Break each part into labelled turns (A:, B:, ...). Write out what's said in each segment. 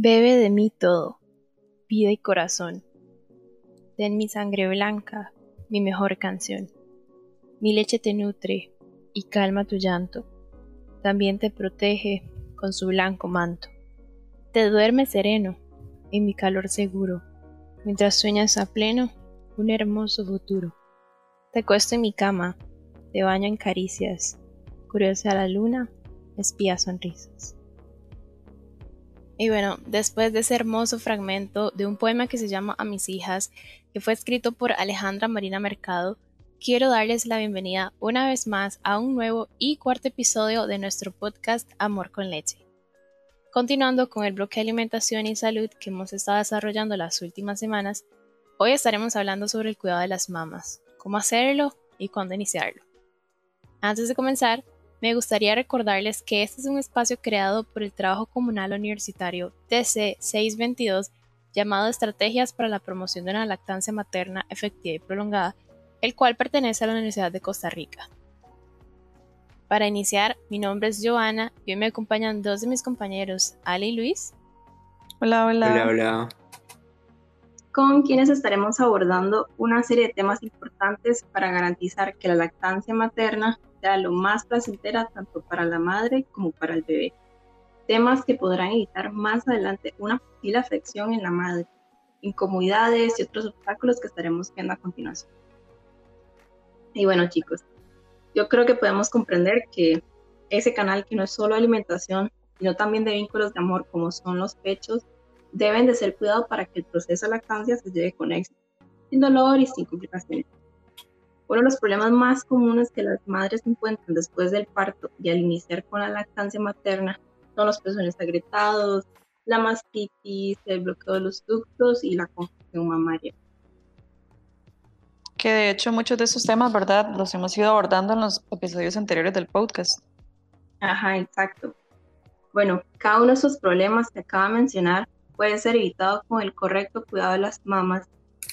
A: Bebe de mí todo, vida y corazón. Ten mi sangre blanca, mi mejor canción. Mi leche te nutre y calma tu llanto. También te protege con su blanco manto. Te duerme sereno en mi calor seguro, mientras sueñas a pleno un hermoso futuro. Te acuesto en mi cama, te baño en caricias, curiosa la luna, espía sonrisas. Y bueno, después de ese hermoso fragmento de un poema que se llama A mis hijas, que fue escrito por Alejandra Marina Mercado, quiero darles la bienvenida una vez más a un nuevo y cuarto episodio de nuestro podcast Amor con leche. Continuando con el bloque de alimentación y salud que hemos estado desarrollando las últimas semanas, hoy estaremos hablando sobre el cuidado de las mamas, cómo hacerlo y cuándo iniciarlo. Antes de comenzar, me gustaría recordarles que este es un espacio creado por el Trabajo Comunal Universitario TC 622 llamado Estrategias para la Promoción de una Lactancia Materna Efectiva y Prolongada, el cual pertenece a la Universidad de Costa Rica. Para iniciar, mi nombre es Joana y hoy me acompañan dos de mis compañeros, Ali y Luis.
B: Hola, hola.
C: Hola, hola.
D: Con quienes estaremos abordando una serie de temas importantes para garantizar que la lactancia materna sea lo más placentera tanto para la madre como para el bebé. Temas que podrán evitar más adelante una posible afección en la madre, incomodidades y otros obstáculos que estaremos viendo a continuación. Y bueno chicos, yo creo que podemos comprender que ese canal que no es solo alimentación, sino también de vínculos de amor como son los pechos, deben de ser cuidados para que el proceso de lactancia se lleve con éxito, sin dolor y sin complicaciones. Uno de los problemas más comunes que las madres encuentran después del parto y al iniciar con la lactancia materna son los pezones agrietados, la mastitis, el bloqueo de los ductos y la congestión mamaria.
B: Que de hecho muchos de esos temas, ¿verdad? Los hemos ido abordando en los episodios anteriores del podcast.
D: Ajá, exacto. Bueno, cada uno de esos problemas que acaba de mencionar puede ser evitado con el correcto cuidado de las mamas,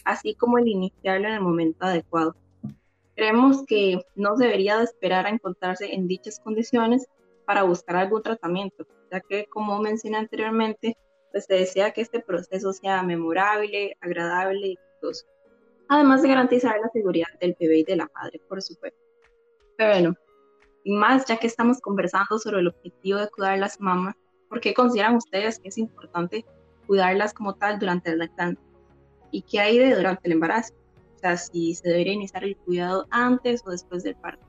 D: así como el iniciarlo en el momento adecuado. Creemos que no debería de esperar a encontrarse en dichas condiciones para buscar algún tratamiento, ya que como mencioné anteriormente, pues se desea que este proceso sea memorable, agradable y exitoso, además de garantizar la seguridad del bebé y de la madre, por supuesto. Pero bueno, y más ya que estamos conversando sobre el objetivo de cuidar las mamas, ¿por qué consideran ustedes que es importante cuidarlas como tal durante la lactancia? ¿Y qué hay de durante el embarazo? Si se debería iniciar el cuidado antes o después del parto.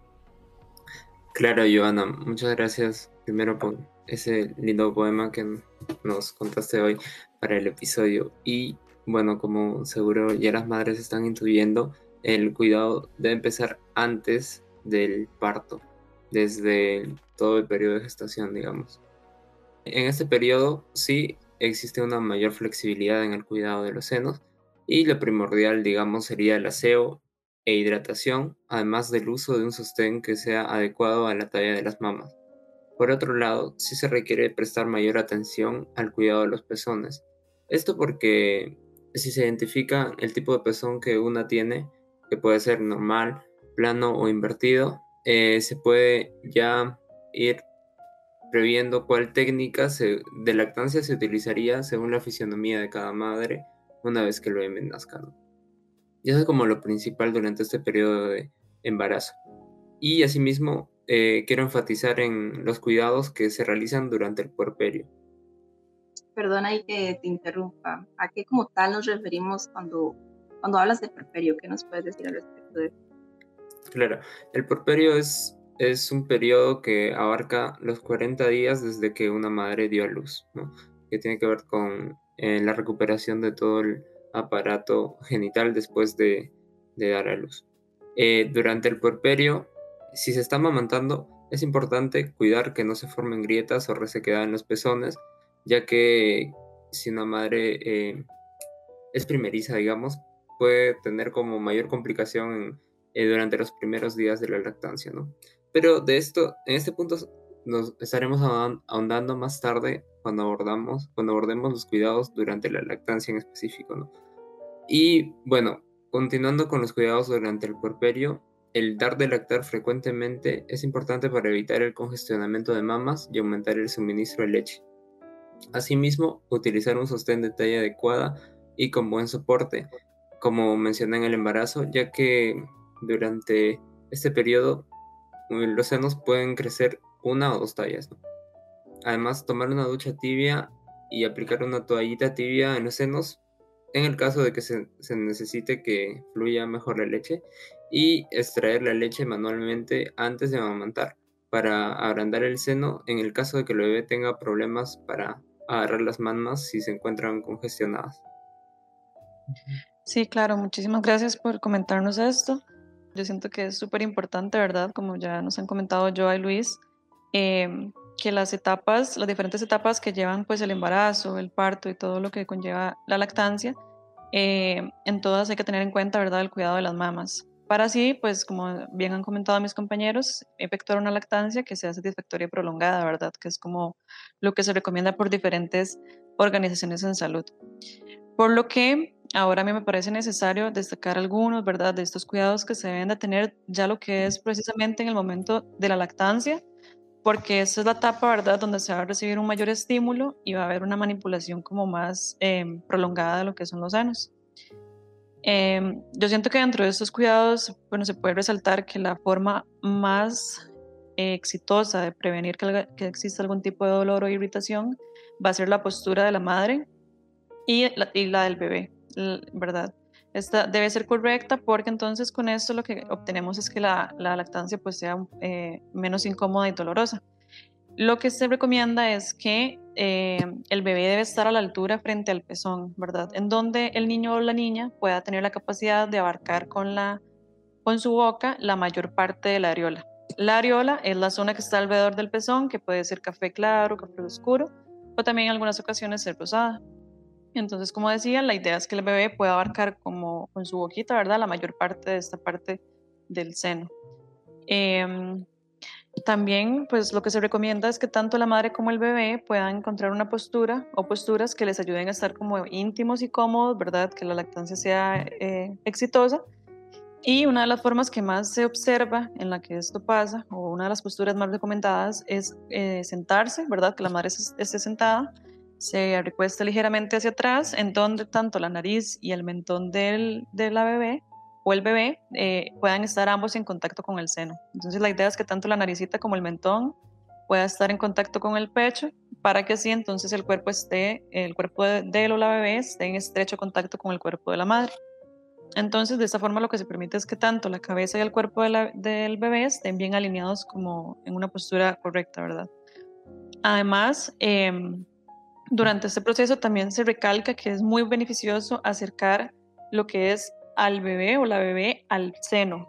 C: Claro, Joana, muchas gracias primero por ese lindo poema que nos contaste hoy para el episodio. Y bueno, como seguro ya las madres están intuyendo, el cuidado debe empezar antes del parto, desde todo el periodo de gestación, digamos. En este periodo sí existe una mayor flexibilidad en el cuidado de los senos, y lo primordial, digamos, sería el aseo e hidratación, además del uso de un sostén que sea adecuado a la talla de las mamas. Por otro lado, sí se requiere prestar mayor atención al cuidado de los pezones. Esto porque si se identifica el tipo de pezón que una tiene, que puede ser normal, plano o invertido, eh, se puede ya ir previendo cuál técnica de lactancia se utilizaría según la fisionomía de cada madre una vez que lo bebé nazca. Y eso es como lo principal durante este periodo de embarazo. Y asimismo, eh, quiero enfatizar en los cuidados que se realizan durante el puerperio.
D: Perdona y que te interrumpa. ¿A qué como tal nos referimos cuando, cuando hablas de puerperio? ¿Qué nos puedes decir al respecto de eso?
C: Claro, el puerperio es, es un periodo que abarca los 40 días desde que una madre dio a luz, ¿no? que tiene que ver con en la recuperación de todo el aparato genital después de, dar a luz. Eh, durante el puerperio, si se está amamantando, es importante cuidar que no se formen grietas o resequedad en los pezones, ya que si una madre eh, es primeriza, digamos, puede tener como mayor complicación eh, durante los primeros días de la lactancia, ¿no? Pero de esto, en este punto nos estaremos ahondando más tarde cuando abordamos, cuando abordemos los cuidados durante la lactancia en específico, ¿no? Y bueno, continuando con los cuidados durante el puerperio, el dar de lactar frecuentemente es importante para evitar el congestionamiento de mamas y aumentar el suministro de leche. Asimismo, utilizar un sostén de talla adecuada y con buen soporte, como mencioné en el embarazo, ya que durante este periodo eh, los senos pueden crecer una o dos tallas. Además, tomar una ducha tibia y aplicar una toallita tibia en los senos en el caso de que se, necesite que fluya mejor la leche y extraer la leche manualmente antes de amamantar para agrandar el seno en el caso de que el bebé tenga problemas para agarrar las manos si se encuentran congestionadas.
B: Sí, claro, muchísimas gracias por comentarnos esto. Yo siento que es súper importante, ¿verdad? Como ya nos han comentado yo y Luis, em, que las etapas, las diferentes etapas que llevan pues el embarazo, el parto y todo lo que conlleva la lactancia, eh, en todas hay que tener en cuenta, ¿verdad?, el cuidado de las mamas. Para así, pues como bien han comentado mis compañeros, efectuar una lactancia que sea satisfactoria y prolongada, ¿verdad? Que es como lo que se recomienda por diferentes organizaciones en salud. Por lo que ahora a mí me parece necesario destacar algunos, ¿verdad?, de estos cuidados que se deben de tener ya lo que es precisamente en el momento de la lactancia, porque esa es la etapa, ¿verdad?, donde se va a recibir un mayor estímulo y va a haber una manipulación como más em, prolongada de lo que son los senos. Em, yo siento que dentro de estos cuidados, bueno, se puede resaltar que la forma más exitosa de prevenir que, que, exista algún tipo de dolor o irritación va a ser la postura de la madre y la, y la del bebé, ¿verdad? Esta debe ser correcta porque entonces con esto lo que obtenemos es que la, lactancia pues sea eh, menos incómoda y dolorosa. Lo que se recomienda es que eh, el bebé debe estar a la altura frente al pezón, ¿verdad? En donde el niño o la niña pueda tener la capacidad de abarcar con, la, con su boca la mayor parte de la areola. La areola es la zona que está alrededor del pezón, que puede ser café claro, café oscuro, o también en algunas ocasiones ser rosada. Entonces, como decía, la idea es que el bebé pueda abarcar como con su boquita, ¿verdad? La mayor parte de esta parte del seno. Em, también, pues lo que se recomienda es que tanto la madre como el bebé puedan encontrar una postura o posturas que les ayuden a estar como íntimos y cómodos, ¿verdad? Que la lactancia sea eh, exitosa. Y una de las formas que más se observa en la que esto pasa, o una de las posturas más recomendadas, es eh, sentarse, ¿verdad? Que la madre esté sentada se recuesta ligeramente hacia atrás, en donde tanto la nariz y el mentón del, de la bebé o el bebé eh, puedan estar ambos en contacto con el seno. Entonces la idea es que tanto la naricita como el mentón pueda estar en contacto con el pecho para que así entonces el cuerpo esté, el cuerpo de, él o la bebé esté en estrecho contacto con el cuerpo de la madre. Entonces de esta forma lo que se permite es que tanto la cabeza y el cuerpo del bebé estén bien alineados como en una postura correcta, ¿verdad? Además, eh, durante este proceso también se recalca que es muy beneficioso acercar lo que es al bebé o la bebé al seno.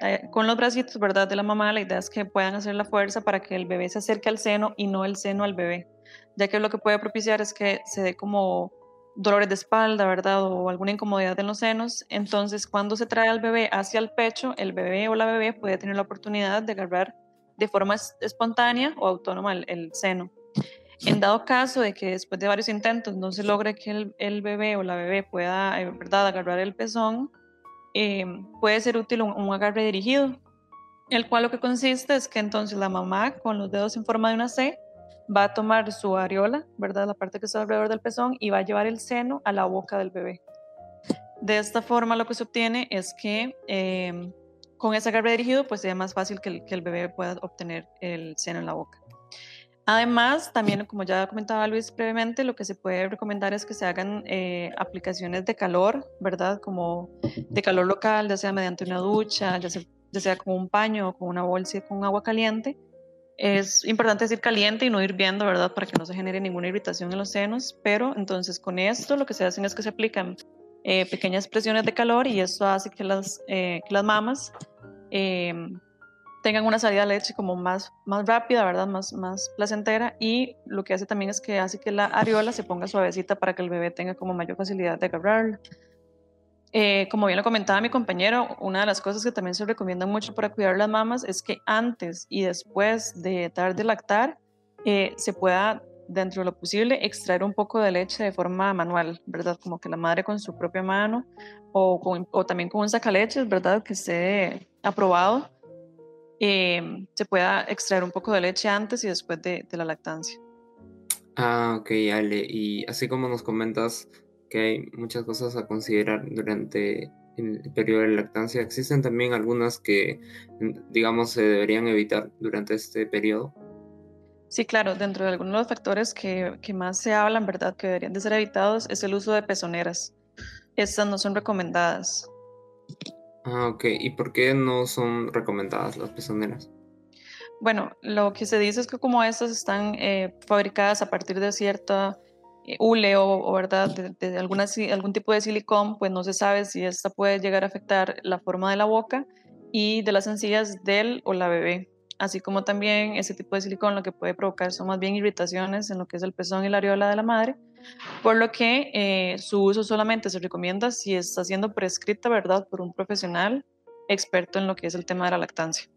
B: Eh, con los bracitos, ¿verdad? De la mamá, la idea es que puedan hacer la fuerza para que el bebé se acerque al seno y no el seno al bebé, ya que lo que puede propiciar es que se dé como dolores de espalda, ¿verdad? O alguna incomodidad en los senos. Entonces, cuando se trae al bebé hacia el pecho, el bebé o la bebé puede tener la oportunidad de agarrar de forma espontánea o autónoma el seno. En dado caso de que después de varios intentos no se logre que el, bebé o la bebé pueda eh, ¿verdad? agarrar el pezón, eh, puede ser útil un, agarre dirigido, el cual lo que consiste es que entonces la mamá con los dedos en forma de una C va a tomar su areola, ¿verdad? la parte que está alrededor del pezón, y va a llevar el seno a la boca del bebé. De esta forma lo que se obtiene es que eh, con ese agarre dirigido pues sea más fácil que el bebé pueda obtener el seno en la boca. Además, también, como ya comentaba Luis previamente, lo que se puede recomendar es que se hagan eh, aplicaciones de calor, ¿verdad? Como de calor local, ya sea mediante una ducha, ya sea, con un paño con una bolsa con agua caliente. Es importante decir caliente y no hirviendo, ¿verdad? Para que no se genere ninguna irritación en los senos. Pero entonces con esto lo que se hacen es que se aplican eh, pequeñas presiones de calor y esto hace que las, eh, que las mamas tengan una salida de leche como más, más rápida, ¿verdad? Más, más placentera y lo que hace también es que hace que la areola se ponga suavecita para que el bebé tenga como mayor facilidad de agarrarla. Eh, como bien lo comentaba mi compañero, una de las cosas que también se recomienda mucho para cuidar las mamas es que antes y después de dar de lactar eh, se pueda, dentro de lo posible, extraer un poco de leche de forma manual, ¿verdad? Como que la madre con su propia mano o, o también con un sacaleches, ¿verdad? Que esté aprobado Em, se pueda extraer un poco de leche antes y después de, la lactancia.
C: Ah, ok, Ale. Y así como nos comentas que hay muchas cosas a considerar durante el periodo de lactancia, ¿existen también algunas que, digamos, se deberían evitar durante este periodo?
B: Sí, claro, dentro de algunos de los factores que, que, más se hablan, ¿verdad?, que deberían de ser evitados es el uso de pezoneras. Estas no son recomendadas.
C: Ah, ok. ¿Y por qué no son recomendadas las pezoneras?
B: Bueno, lo que se dice es que como estas están eh, fabricadas a partir de cierta eh, hule o, verdad de, alguna, algún tipo de silicón, pues no se sabe si esta puede llegar a afectar la forma de la boca y de las encías del o la bebé. Así como también ese tipo de silicón lo que puede provocar son más bien irritaciones en lo que es el pezón y la areola de la madre, por lo que eh, su uso solamente se recomienda si está siendo prescrita, ¿verdad?, por un profesional experto en lo que es el tema de la lactancia.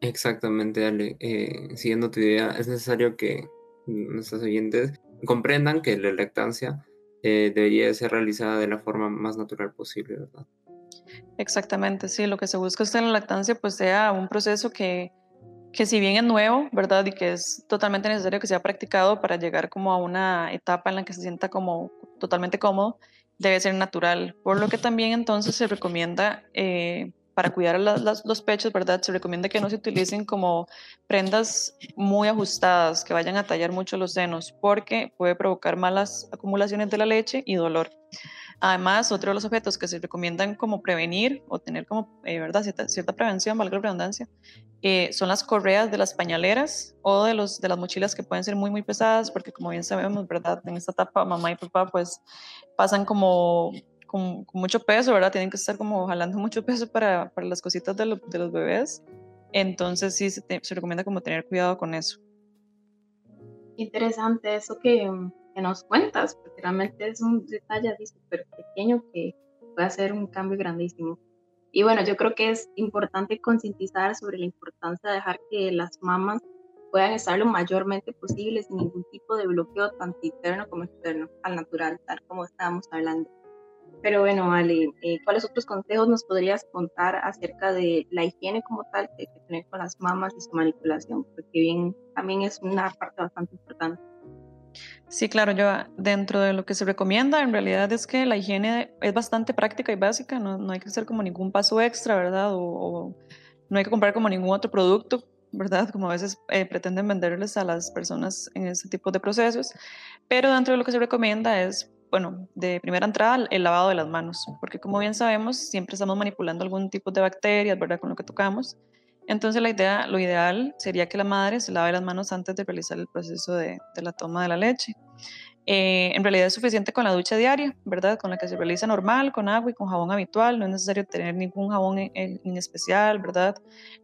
C: Exactamente, Ale. Eh, siguiendo tu idea, es necesario que nuestros oyentes comprendan que la lactancia eh, debería ser realizada de la forma más natural posible, ¿verdad?
B: Exactamente, sí. Lo que se busca es que la lactancia pues sea un proceso que, que si bien es nuevo, ¿verdad? Y que es totalmente necesario que sea practicado para llegar como a una etapa en la que se sienta como totalmente cómodo, debe ser natural. Por lo que también entonces se recomienda eh, para cuidar los pechos, ¿verdad? Se recomienda que no se utilicen como prendas muy ajustadas, que vayan a tallar mucho los senos, porque puede provocar malas acumulaciones de la leche y dolor. Además, otro de los objetos que se recomiendan como prevenir o tener como, eh, ¿verdad? Cierta, prevención, valga la redundancia, eh, son las correas de las pañaleras o de, los, de las mochilas que pueden ser muy, muy pesadas, porque como bien sabemos, ¿verdad? En esta etapa, mamá y papá pues pasan como con, mucho peso, ¿verdad? Tienen que estar como jalando mucho peso para, para las cositas de, de, los bebés. Entonces sí se, se, recomienda como tener cuidado con eso.
D: Interesante eso que, nos cuentas, porque realmente es un detalle súper pequeño que puede hacer un cambio grandísimo. Y bueno, yo creo que es importante concientizar sobre la importancia de dejar que las mamás puedan estar lo mayormente posible sin ningún tipo de bloqueo, tanto interno como externo, al natural, tal como estábamos hablando. Pero bueno, Ale, eh, ¿cuáles otros consejos nos podrías contar acerca de la higiene como tal que hay que tener con las mamas y su manipulación? Porque bien, también es una parte bastante importante.
B: Sí, claro, yo dentro de lo que se recomienda, en realidad es que la higiene es bastante práctica y básica, no, no hay que hacer como ningún paso extra, ¿verdad? O, no hay que comprar como ningún otro producto, ¿verdad? Como a veces eh, pretenden venderles a las personas en ese tipo de procesos, pero dentro de lo que se recomienda es bueno, de primera entrada, el lavado de las manos, porque como bien sabemos, siempre estamos manipulando algún tipo de bacterias, ¿verdad? Con lo que tocamos. Entonces la idea, lo ideal sería que la madre se lave las manos antes de realizar el proceso de, de la toma de la leche. Eh, en realidad es suficiente con la ducha diaria, ¿verdad? Con la que se realiza normal, con agua y con jabón habitual. No es necesario tener ningún jabón en, especial, ¿verdad?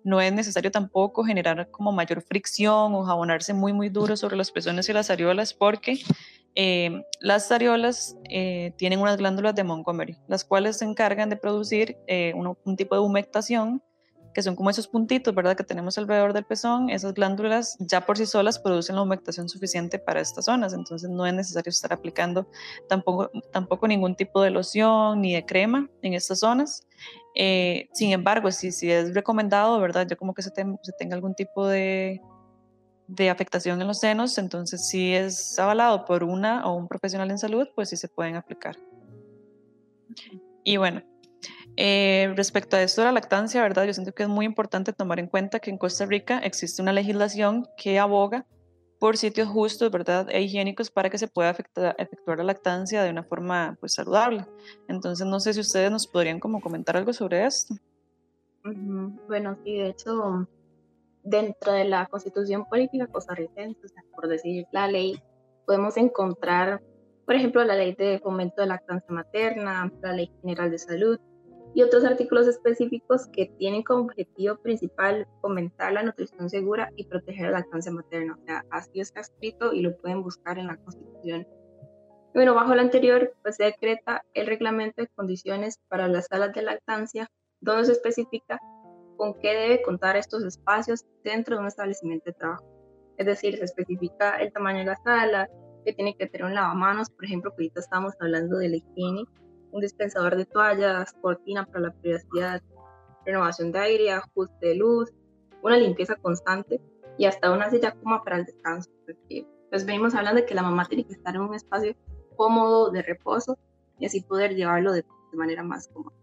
B: No es necesario tampoco generar como mayor fricción o jabonarse muy, muy duro sobre los pezones y las areolas porque eh, las areolas eh, tienen unas glándulas de Montgomery, las cuales se encargan de producir un, tipo de humectación, que son como esos puntitos, ¿verdad?, que tenemos alrededor del pezón. Esas glándulas ya por sí solas producen la humectación suficiente para estas zonas, entonces no es necesario estar aplicando tampoco, tampoco ningún tipo de loción ni de crema en estas zonas. sin embargo, si, si es recomendado, ¿verdad?, ya como que se, se tenga algún tipo de de afectación en los senos, entonces si es avalado por una o un profesional en salud, pues sí se pueden aplicar. Y bueno, eh, respecto a esto de la lactancia, ¿verdad? Yo siento que es muy importante tomar en cuenta que en Costa Rica existe una legislación que aboga por sitios justos, ¿verdad? E higiénicos para que se pueda efectuar la lactancia de una forma pues saludable. Entonces no sé si ustedes nos podrían como comentar algo sobre esto.
D: Bueno, sí, de hecho, dentro de la constitución política costarricense, por decir la ley, podemos encontrar, por ejemplo, la ley de fomento de lactancia materna, la ley general de salud y otros artículos específicos que tienen como objetivo principal fomentar la nutrición segura y proteger la lactancia materna. O sea, así está escrito y lo pueden buscar en la constitución. Bueno, bajo lo anterior, pues se decreta el reglamento de condiciones para las salas de lactancia, donde se especifica con qué debe contar estos espacios dentro de un establecimiento de trabajo. Es decir, se especifica el tamaño de la sala, que tiene que tener un lavamanos, por ejemplo, que ahorita estamos hablando de la higiene, un dispensador de toallas, cortina para la privacidad, renovación de aire, ajuste de luz, una limpieza constante y hasta una silla coma para el descanso, porque pues venimos hablando de que la mamá tiene que estar en un espacio cómodo, de reposo, y así poder llevarlo de, manera más cómoda.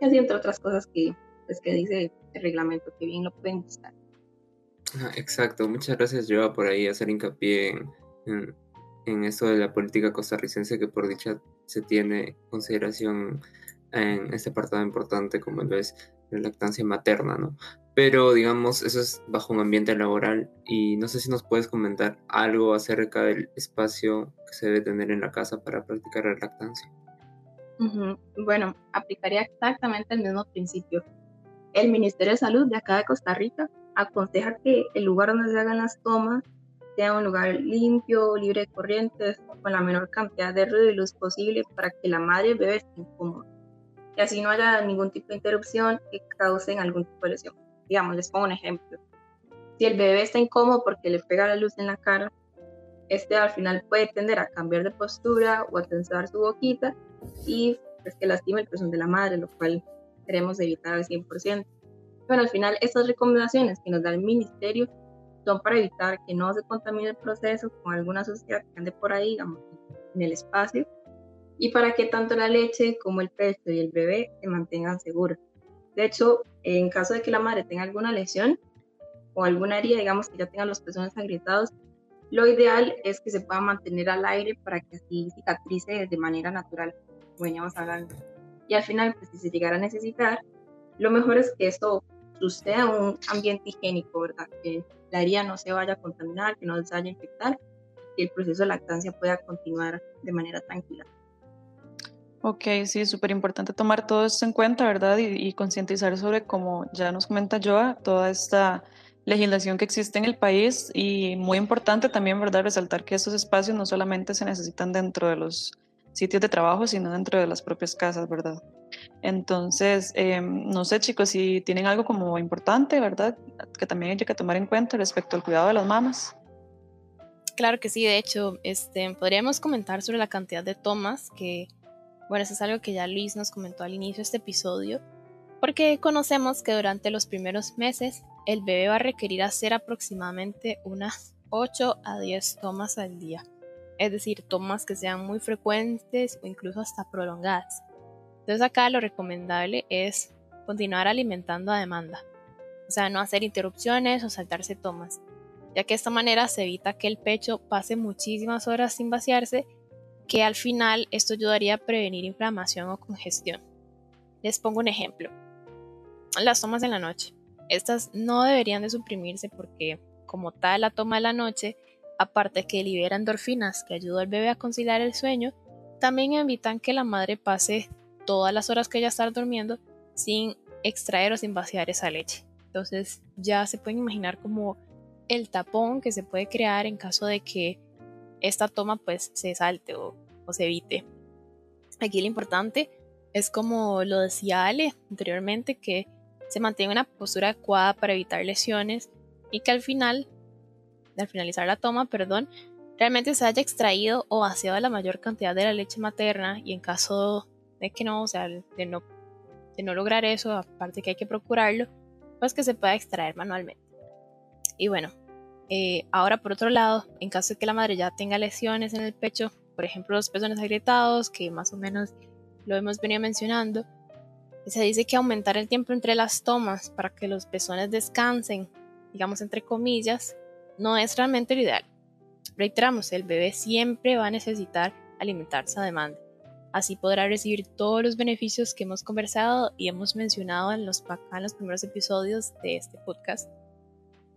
D: Y así entre otras cosas que, pues, que dice el reglamento, que bien lo pueden buscar.
C: Ah, exacto, muchas gracias Joa por ahí hacer hincapié en, en, en esto de la política costarricense que por dicha se tiene consideración en este apartado importante como lo es la lactancia materna, ¿no? Pero digamos, eso es bajo un ambiente laboral y no sé si nos puedes comentar algo acerca del espacio que se debe tener en la casa para practicar la lactancia.
D: Bueno, aplicaría exactamente el mismo principio. El Ministerio de Salud de acá de Costa Rica aconseja que el lugar donde se hagan las tomas sea un lugar limpio, libre de corrientes, con la menor cantidad de ruido y luz posible para que la madre y el bebé estén cómodos y así no haya ningún tipo de interrupción que causen algún tipo de lesión. Digamos, les pongo un ejemplo. Si el bebé está incómodo porque le pega la luz en la cara, este al final puede tender a cambiar de postura o a tensar su boquita y pues, que lastime el pezón de la madre, lo cual queremos evitar al 100%. Bueno, al final estas recomendaciones que nos da el ministerio son para evitar que no se contamine el proceso con alguna suciedad que ande por ahí, digamos, en el espacio y para que tanto la leche como el pecho y el bebé se mantengan seguros. De hecho, en caso de que la madre tenga alguna lesión o alguna herida, digamos que ya tenga los pezones agrietados, lo ideal es que se pueda mantener al aire para que así cicatrice de manera natural, veníamos hablando. Y al final, pues si se llegara a necesitar, lo mejor es que esto suceda en un ambiente higiénico, ¿verdad? Que la herida no se vaya a contaminar, que no se vaya a infectar y el proceso de lactancia pueda continuar de manera tranquila.
B: Ok, sí, súper importante tomar todo esto en cuenta, ¿verdad? Y, concientizar sobre, como ya nos comenta Joa, toda esta legislación que existe en el país y muy importante también, ¿verdad? Resaltar que estos espacios no solamente se necesitan dentro de los sitios de trabajo, sino dentro de las propias casas, ¿verdad? Entonces, em, no sé chicos, si tienen algo como importante, ¿verdad? Que también hay que tomar en cuenta respecto al cuidado de las mamas.
A: Claro que sí, de hecho, este, podríamos comentar sobre la cantidad de tomas que bueno, eso es algo que ya Luis nos comentó al inicio de este episodio, porque conocemos que durante los primeros meses el bebé va a requerir hacer aproximadamente unas 8 a 10 tomas al día, es decir, tomas que sean muy frecuentes o incluso hasta prolongadas. Entonces acá lo recomendable es continuar alimentando a demanda, o sea, no hacer interrupciones o saltarse tomas, ya que de esta manera se evita que el pecho pase muchísimas horas sin vaciarse que al final esto ayudaría a prevenir inflamación o congestión. Les pongo un ejemplo. Las tomas en la noche. Estas no deberían de suprimirse porque como tal la toma de la noche, aparte que libera endorfinas que ayudan al bebé a conciliar el sueño, también evitan que la madre pase todas las horas que ella está durmiendo sin extraer o sin vaciar esa leche. Entonces ya se pueden imaginar como el tapón que se puede crear en caso de que esta toma pues se salte o, se evite. Aquí lo importante es como lo decía Ale anteriormente, que se mantenga una postura adecuada para evitar lesiones y que al final, al finalizar la toma, perdón, realmente se haya extraído o vaciado la mayor cantidad de la leche materna y en caso de que no, o sea, de no, de no lograr eso, aparte que hay que procurarlo, pues que se pueda extraer manualmente. Y bueno, eh, ahora, por otro lado, en caso de que la madre ya tenga lesiones en el pecho, por ejemplo, los pezones agrietados, que más o menos lo hemos venido mencionando, se dice que aumentar el tiempo entre las tomas para que los pezones descansen, digamos entre comillas, no es realmente lo ideal. Reiteramos, el bebé siempre va a necesitar alimentarse a demanda. Así podrá recibir todos los beneficios que hemos conversado y hemos mencionado en los, primeros episodios de este podcast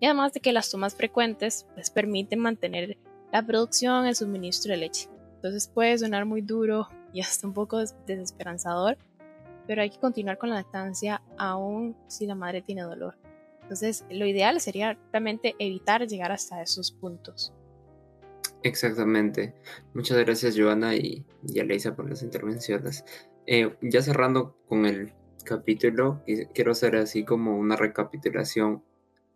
A: y además de que las tomas frecuentes pues, permiten mantener la producción, el suministro de leche. Entonces puede sonar muy duro y hasta un poco desesperanzador, pero hay que continuar con la lactancia aún si la madre tiene dolor. Entonces lo ideal sería realmente evitar llegar hasta esos puntos.
C: Exactamente. Muchas gracias Joana y, y Aleisa por las intervenciones. Eh, ya cerrando con el capítulo, quiero hacer así como una recapitulación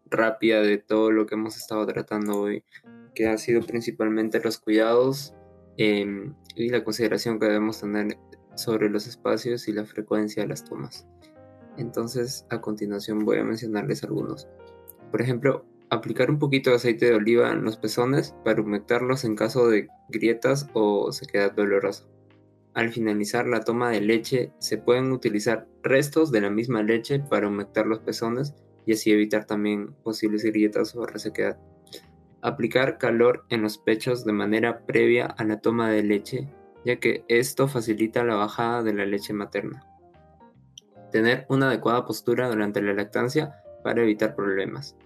C: rápida de todo lo que hemos estado tratando hoy, que ha sido principalmente los cuidados em, y la consideración que debemos tener sobre los espacios y la frecuencia de las tomas. Entonces, a continuación voy a mencionarles algunos. Por ejemplo, aplicar un poquito de aceite de oliva en los pezones para humectarlos en caso de grietas o sequedad dolorosa. Al finalizar la toma de leche, se pueden utilizar restos de la misma leche para humectar los pezones y así evitar también posibles grietas o resequedad. Aplicar calor en los pechos de manera previa a la toma de leche, ya que esto facilita la bajada de la leche materna. Tener una adecuada postura durante la lactancia para evitar problemas.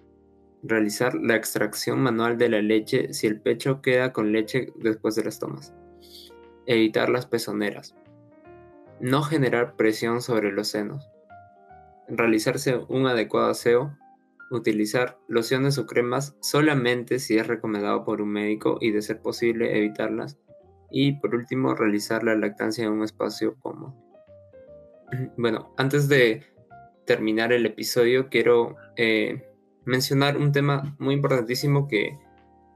C: Realizar la extracción manual de la leche si el pecho queda con leche después de las tomas. Evitar las pezoneras, no generar presión sobre los senos, realizarse un adecuado aseo, utilizar lociones o cremas solamente si es recomendado por un médico y de ser posible evitarlas, y por último realizar la lactancia en un espacio cómodo. Bueno, antes de terminar el episodio quiero eh, mencionar un tema muy importantísimo que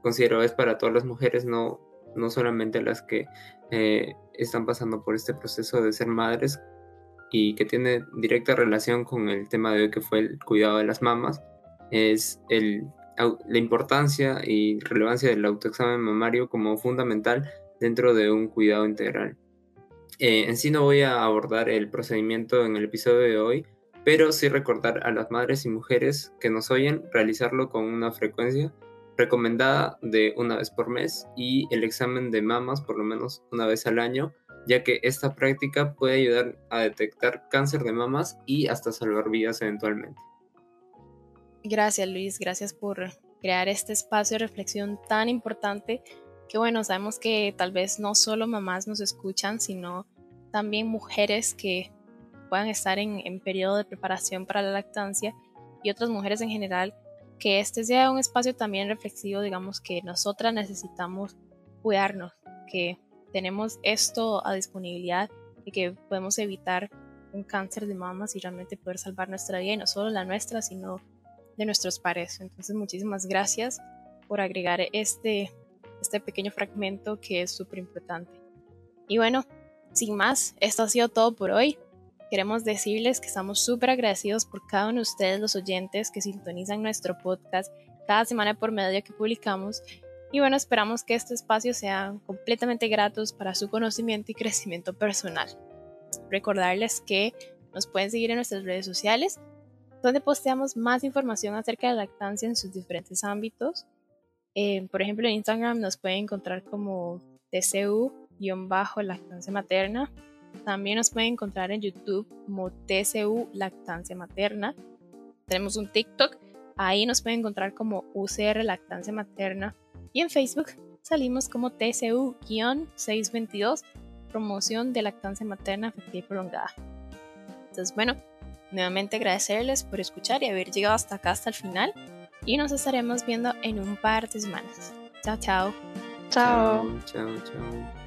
C: considero es para todas las mujeres, no, no solamente las que eh, están pasando por este proceso de ser madres y que tiene directa relación con el tema de hoy que fue el cuidado de las mamas, es el, la importancia y relevancia del autoexamen mamario como fundamental dentro de un cuidado integral. Eh, en sí no voy a abordar el procedimiento en el episodio de hoy, pero sí recordar a las madres y mujeres que nos oyen realizarlo con una frecuencia recomendada de una vez por mes y el examen de mamas por lo menos una vez al año, ya que esta práctica puede ayudar a detectar cáncer de mamas y hasta salvar vidas eventualmente.
A: Gracias Luis, gracias por crear este espacio de reflexión tan importante que bueno, sabemos que tal vez no solo mamás nos escuchan, sino también mujeres que puedan estar en, en periodo de preparación para la lactancia y otras mujeres en general que este sea un espacio también reflexivo, digamos que nosotras necesitamos cuidarnos, que tenemos esto a disponibilidad y que podemos evitar un cáncer de mamas y realmente poder salvar nuestra vida y no solo la nuestra, sino de nuestros pares. Entonces, muchísimas gracias por agregar este, este pequeño fragmento que es súper importante. Y bueno, sin más, esto ha sido todo por hoy. Queremos decirles que estamos súper agradecidos por cada uno de ustedes, los oyentes que sintonizan nuestro podcast cada semana por medio que publicamos. Y bueno, esperamos que este espacio sea completamente gratos para su conocimiento y crecimiento personal. Recordarles que nos pueden seguir en nuestras redes sociales, donde posteamos más información acerca de la lactancia en sus diferentes ámbitos. Por ejemplo, en Instagram nos pueden encontrar como TCU-lactancia materna también nos pueden encontrar en YouTube como TCU Lactancia Materna. Tenemos un TikTok, ahí nos pueden encontrar como UCR Lactancia Materna. Y en Facebook salimos como TCU-622 Promoción de Lactancia Materna Efectiva y Prolongada. Entonces, bueno, nuevamente agradecerles por escuchar y haber llegado hasta acá, hasta el final. Y nos estaremos viendo en un par de semanas. Chao, chao.
B: Chao.
C: Chao, chao. chao.